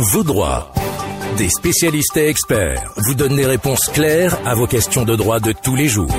Vos droits. Des spécialistes et experts vous donnent des réponses claires à vos questions de droit de tous les jours.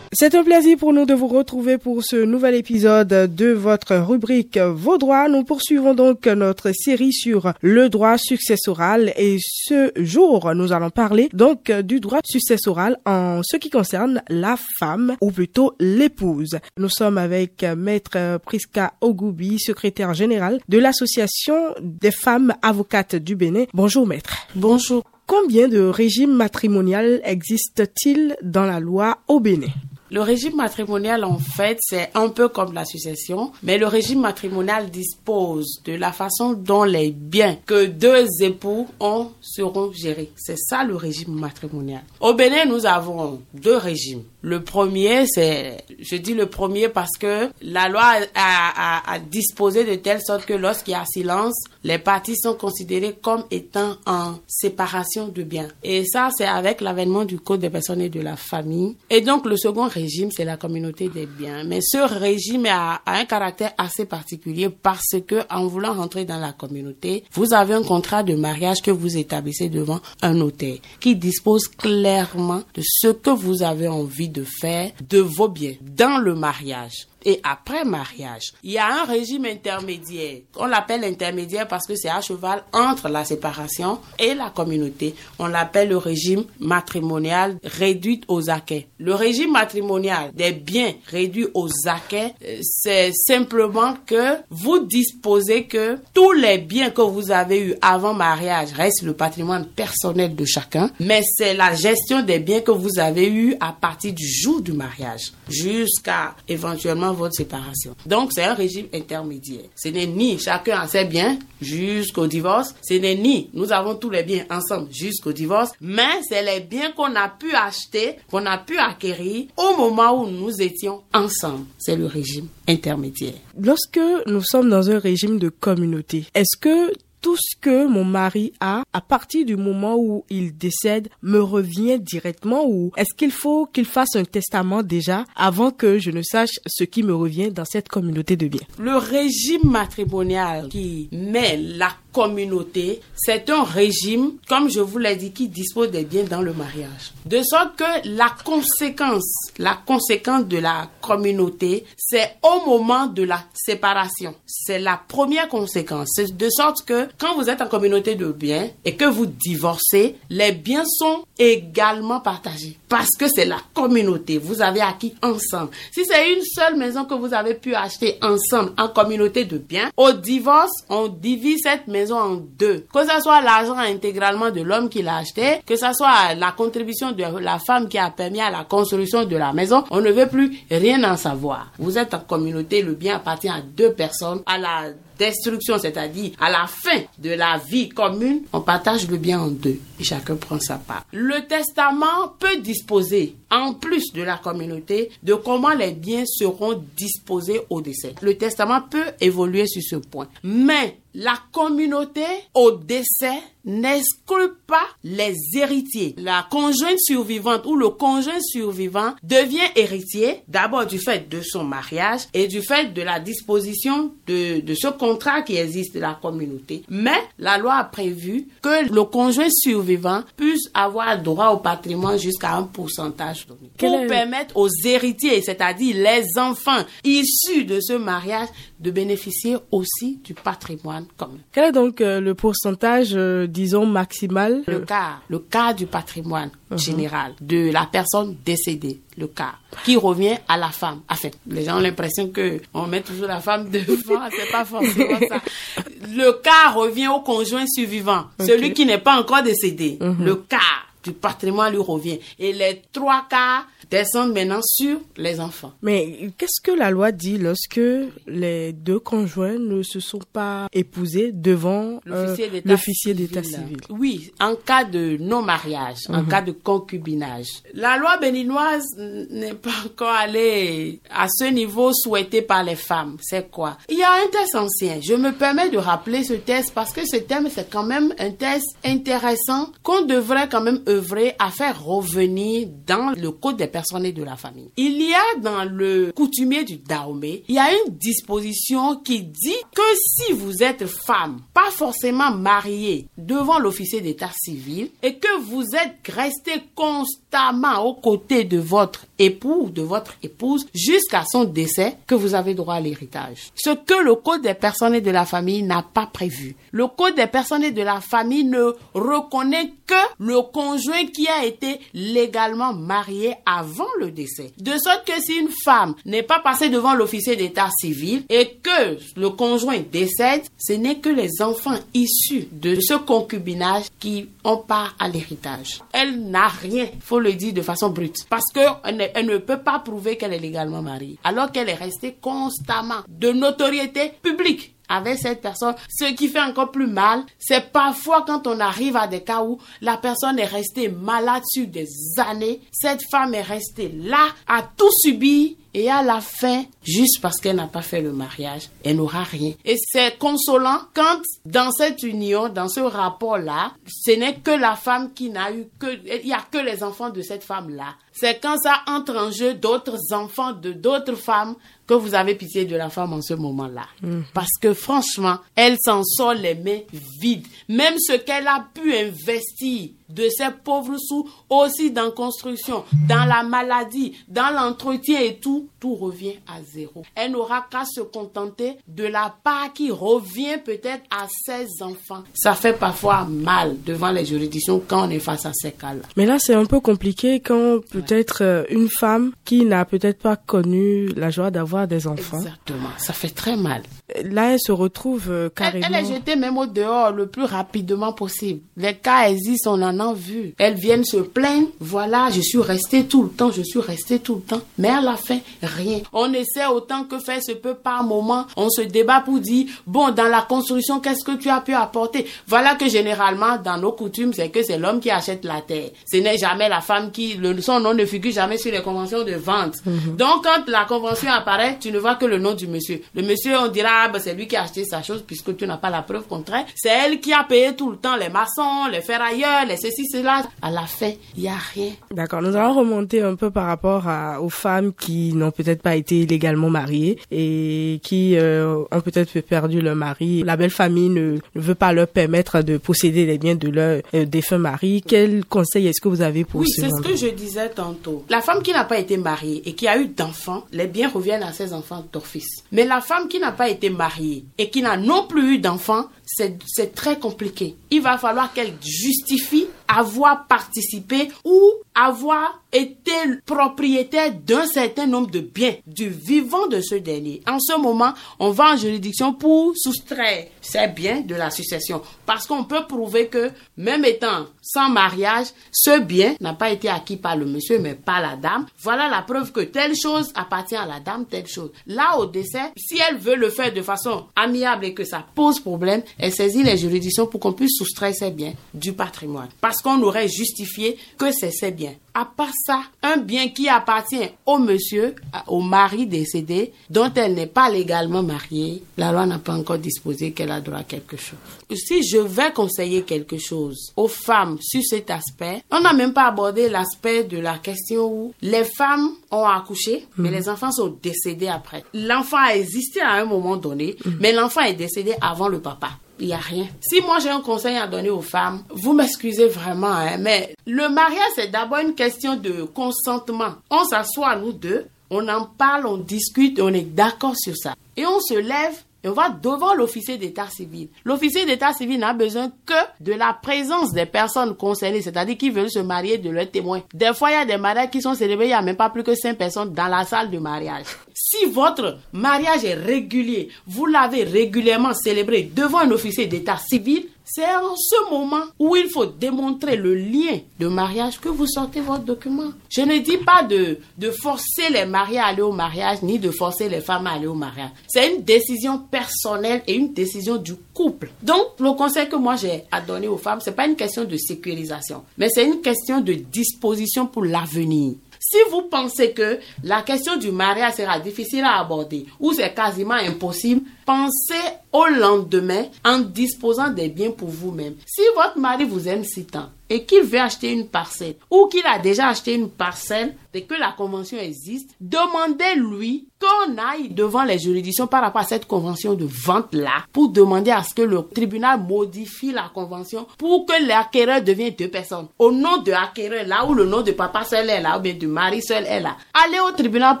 C'est un plaisir pour nous de vous retrouver pour ce nouvel épisode de votre rubrique Vos droits. Nous poursuivons donc notre série sur le droit successoral et ce jour, nous allons parler donc du droit successoral en ce qui concerne la femme ou plutôt l'épouse. Nous sommes avec maître Priska Ogoubi, secrétaire général de l'association des femmes avocates du Bénin. Bonjour maître. Bonjour. Combien de régimes matrimoniaux existe-t-il dans la loi au Bénin? Le régime matrimonial, en fait, c'est un peu comme la succession, mais le régime matrimonial dispose de la façon dont les biens que deux époux ont seront gérés. C'est ça le régime matrimonial. Au Bénin, nous avons deux régimes. Le premier, c'est, je dis le premier parce que la loi a, disposé de telle sorte que lorsqu'il y a silence, les parties sont considérées comme étant en séparation de biens. Et ça, c'est avec l'avènement du Code des personnes et de la famille. Et donc, le second régime, c'est la communauté des biens. Mais ce régime a, a, un caractère assez particulier parce que, en voulant rentrer dans la communauté, vous avez un contrat de mariage que vous établissez devant un notaire qui dispose clairement de ce que vous avez envie de faire de vos biens dans le mariage et après mariage. Il y a un régime intermédiaire. On l'appelle intermédiaire parce que c'est à cheval entre la séparation et la communauté. On l'appelle le régime matrimonial réduit aux acquets. Le régime matrimonial des biens réduits aux acquets, euh, c'est simplement que vous disposez que tous les biens que vous avez eus avant mariage restent le patrimoine personnel de chacun, mais c'est la gestion des biens que vous avez eus à partir du jour du mariage jusqu'à éventuellement votre séparation. Donc, c'est un régime intermédiaire. Ce n'est ni chacun a ses biens jusqu'au divorce, ce n'est ni nous avons tous les biens ensemble jusqu'au divorce, mais c'est les biens qu'on a pu acheter, qu'on a pu acquérir au moment où nous étions ensemble. C'est le régime intermédiaire. Lorsque nous sommes dans un régime de communauté, est-ce que tout ce que mon mari a, à partir du moment où il décède, me revient directement ou est-ce qu'il faut qu'il fasse un testament déjà avant que je ne sache ce qui me revient dans cette communauté de biens? Le régime matrimonial qui met la communauté, c'est un régime, comme je vous l'ai dit, qui dispose des biens dans le mariage. De sorte que la conséquence, la conséquence de la communauté, c'est au moment de la séparation. C'est la première conséquence. De sorte que quand vous êtes en communauté de biens et que vous divorcez, les biens sont également partagés. Parce que c'est la communauté. Vous avez acquis ensemble. Si c'est une seule maison que vous avez pu acheter ensemble en communauté de biens, au divorce, on divise cette maison en deux. Que ce soit l'argent intégralement de l'homme qui l'a acheté, que ce soit la contribution de la femme qui a permis à la construction de la maison, on ne veut plus rien en savoir. Vous êtes en communauté, le bien appartient à deux personnes. À la destruction, c'est-à-dire à la fin de la vie commune, on partage le bien en deux et chacun prend sa part. Le testament peut disposer, en plus de la communauté, de comment les biens seront disposés au décès. Le testament peut évoluer sur ce point. Mais la communauté au décès n'exclut pas les héritiers. La conjointe survivante ou le conjoint survivant devient héritier d'abord du fait de son mariage et du fait de la disposition de, de ce contrat qui existe de la communauté. Mais la loi a prévu que le conjoint survivant puisse avoir droit au patrimoine jusqu'à un pourcentage donné. Pour permettre aux héritiers, c'est-à-dire les enfants issus de ce mariage, de bénéficier aussi du patrimoine commun. Quel est donc euh, le pourcentage, euh, disons, maximal Le quart, le quart du patrimoine Mhm. général de la personne décédée, le quart, qui revient à la femme. Enfin, les gens ont l'impression que on met toujours la femme devant, c'est pas forcément ça. Le quart revient au conjoint survivant, celui qui n'est pas encore décédé. Mhm. Le quart du patrimoine lui revient. Et les trois quarts descendent maintenant sur les enfants. Mais qu'est-ce que la loi dit lorsque les deux conjoints ne se sont pas épousés devant euh, L'officier d'état civil. civil? Oui, en cas de non-mariage, en cas de concubinage. La loi béninoise n'est pas encore allée à ce niveau souhaité par les femmes. C'est quoi? Il y a un test ancien. Je me permets de rappeler ce test parce que ce thème, c'est quand même un test intéressant qu'on devrait quand même œuvrer œuvrer à faire revenir dans le code des personnes et de la famille. Il y a dans le coutumier du Dahomey, il y a une disposition qui dit que si vous êtes femme, pas forcément mariée, devant l'officier d'état civil, et que vous êtes resté constamment aux côtés de votre époux ou de votre épouse jusqu'à son décès, que vous avez droit à l'héritage. Ce que le code des personnes et de la famille n'a pas prévu. Le code des personnes et de la famille ne reconnaît que le conjoint qui a été légalement marié avant le décès. De sorte que si une femme n'est pas passée devant l'officier d'état civil et que le conjoint décède, ce n'est que les enfants issus de ce concubinage qui ont part à l'héritage. Elle n'a rien, faut le dire de façon brute, parce qu'elle ne, peut pas prouver qu'elle est légalement mariée, alors qu'elle est restée constamment de notoriété publique avec cette personne. Ce qui fait encore plus mal, c'est parfois quand on arrive à des cas où la personne est restée malade sur des années, cette femme est restée là, à tout subir et à la fin, juste parce qu'elle n'a pas fait le mariage, elle n'aura rien. Et c'est consolant quand dans cette union, dans ce rapport-là, ce n'est que la femme qui n'a eu que, il n'y a que les enfants de cette femme-là. C'est quand ça entre en jeu d'autres enfants de d'autres femmes que vous avez pitié de la femme en ce moment-là. Mhm. Parce que franchement, elle s'en sort les mains vides. Même ce qu'elle a pu investir de ses pauvres sous aussi dans construction, dans la maladie, dans l'entretien et tout, tout revient à zéro. Elle n'aura qu'à se contenter de la part qui revient peut-être à ses enfants. Ça fait parfois mal devant les juridictions quand on est face à ces cas-là. Mais là, c'est un peu compliqué quand peut-être euh, une femme qui n'a peut-être pas connu la joie d'avoir des enfants, Exactement. Ça fait très mal. Là, elle se retrouve euh, Elle, carrément. elle est jetée même au dehors le plus rapidement possible. Les cas existent, on en a vu. Elles viennent se plaindre. Voilà, je suis restée tout le temps, je suis restée tout le temps. Mais à la fin, rien. On essaie autant que faire se peut par moment. On se débat pour dire, bon, dans la construction, qu'est-ce que tu as pu apporter? Voilà que généralement, dans nos coutumes, c'est que c'est l'homme qui achète la terre. Ce n'est jamais la femme qui... Le, son nom ne figure jamais sur les conventions de vente. Donc, quand la convention apparaît, tu ne vois que le nom du monsieur. Le monsieur, on dira, c'est lui qui a acheté sa chose puisque tu n'as pas la preuve contraire. C'est elle qui a payé tout le temps les maçons, les ferrailleurs, les ceci, cela. À la fin, il n'y a rien. D'accord, nous allons remonter un peu par rapport à, aux femmes qui n'ont peut-être pas été légalement mariées et qui euh, ont peut-être perdu leur mari. La belle famille ne, ne veut pas leur permettre de posséder les biens de leur euh, défunt mari. Quel conseil est-ce que vous avez pour Oui, ce c'est ce que je disais tantôt. La femme qui n'a pas été mariée et qui a eu d'enfants, les biens reviennent à ses enfants d'office. Mais la femme qui n'a pas été mariée et qui n'a non plus eu d'enfants, c'est très compliqué. Il va falloir qu'elle justifie avoir participé ou avoir été propriétaire d'un certain nombre de biens du vivant de ce dernier. En ce moment, on va en juridiction pour soustraire ces biens de la succession. Parce qu'on peut prouver que même étant sans mariage, ce bien n'a pas été acquis par le monsieur, mais par la dame. Voilà la preuve que telle chose appartient à la dame, telle chose. Là, au décès, si elle veut le faire de façon amiable et que ça pose problème, elle saisit les juridictions pour qu'on puisse soustraire ces biens du patrimoine. Parce qu'on aurait justifié que c'est ses biens. À part ça, un bien qui appartient au monsieur, au mari décédé, dont elle n'est pas légalement mariée, la loi n'a pas encore disposé qu'elle a droit à quelque chose. Si je vais conseiller quelque chose aux femmes sur cet aspect, on n'a même pas abordé l'aspect de la question où les femmes ont accouché, mais les enfants sont décédés après. L'enfant a existé à un moment donné, mais l'enfant est décédé avant le papa il n'y a rien. Si moi j'ai un conseil à donner aux femmes, vous m'excusez vraiment, hein, mais le mariage c'est d'abord une question de consentement. On s'assoit nous deux, on en parle, on discute, on est d'accord sur ça. Et on se lève et on va devant l'officier d'état civil. L'officier d'état civil n'a besoin que de la présence des personnes concernées, c'est-à-dire qui veulent se marier de leurs témoins. Des fois, il y a des mariages qui sont célébrés, il n'y a même pas plus que cinq personnes dans la salle de mariage. Si votre mariage est régulier, vous l'avez régulièrement célébré devant un officier d'état civil, c'est en ce moment où il faut démontrer le lien de mariage que vous sortez votre document. Je ne dis pas de, de forcer les mariés à aller au mariage, ni de forcer les femmes à aller au mariage. C'est une décision personnelle et une décision du couple. Donc, le conseil que moi j'ai à donner aux femmes, c'est pas une question de sécurisation, mais c'est une question de disposition pour l'avenir. Si vous pensez que la question du mariage sera difficile à aborder ou c'est quasiment impossible, pensez au lendemain en disposant des biens pour vous-même. Si votre mari vous aime si tant, et qu'il veut acheter une parcelle ou qu'il a déjà acheté une parcelle et que la convention existe, demandez-lui qu'on aille devant les juridictions par rapport à cette convention de vente-là pour demander à ce que le tribunal modifie la convention pour que l'acquéreur devienne deux personnes. Au nom de l'acquéreur, là où le nom de papa seul est là, ou bien du mari seul est là, allez au tribunal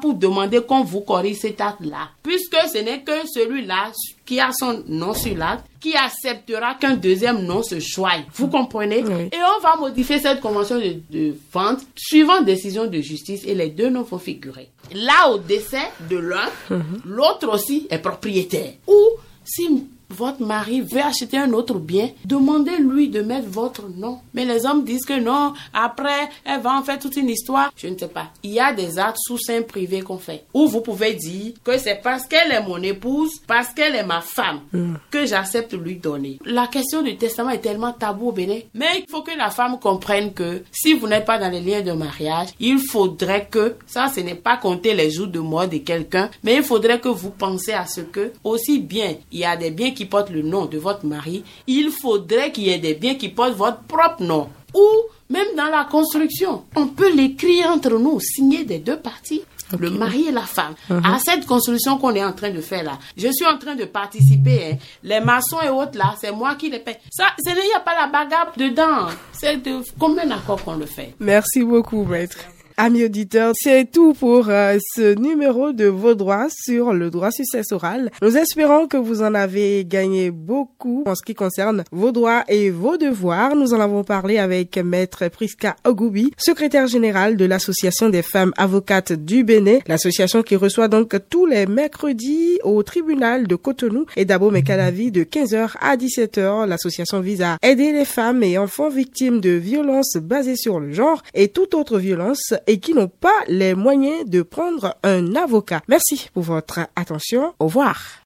pour demander qu'on vous corrige cet acte-là. Puisque ce n'est que celui-là qui a son nom sur l'acte qui acceptera qu'un deuxième nom se choisit. Vous comprenez Et on va modifier cette convention de, vente suivant décision de justice et les deux noms vont figurer. Là, au décès de l'un, mhm. l'autre aussi est propriétaire. Ou si votre mari veut acheter un autre bien, demandez-lui de mettre votre nom. Mais les hommes disent que non, après, elle va en faire toute une histoire. Je ne sais pas. Il y a des actes sous sein privé qu'on fait. Où vous pouvez dire que c'est parce qu'elle est mon épouse, parce qu'elle est ma femme, mm. que j'accepte lui donner. La question du testament est tellement tabou au Bénin. Mais il faut que la femme comprenne que si vous n'êtes pas dans les liens de mariage, il faudrait que, ça ce n'est pas compter les jours de mort de quelqu'un, mais il faudrait que vous pensez à ce que, aussi bien, il y a des biens qui portent le nom de votre mari, il faudrait qu'il y ait des biens qui portent votre propre nom. Ou même dans la construction, on peut l'écrire entre nous, signer des deux parties. Le mari et la femme. Uh-huh. À cette construction qu'on est en train de faire là. Je suis en train de participer. Hein. Les maçons et autres là, c'est moi qui les paie. Ça, il n'y a pas la bagarre dedans. C'est de combien d'accords qu'on le fait? Merci beaucoup, maître. Amis auditeurs, c'est tout pour euh, ce numéro de vos droits sur le droit successoral. Nous espérons que vous en avez gagné beaucoup en ce qui concerne vos droits et vos devoirs. Nous en avons parlé avec maître Priska Ogoubi, secrétaire général de l'association des femmes avocates du Bénin, l'association qui reçoit donc tous les mercredis au tribunal de Cotonou et d'Abo Mekalavi de 15h à 17h. L'association vise à aider les femmes et enfants victimes de violences basées sur le genre et toute autre violence et qui n'ont pas les moyens de prendre un avocat. Merci pour votre attention. Au revoir.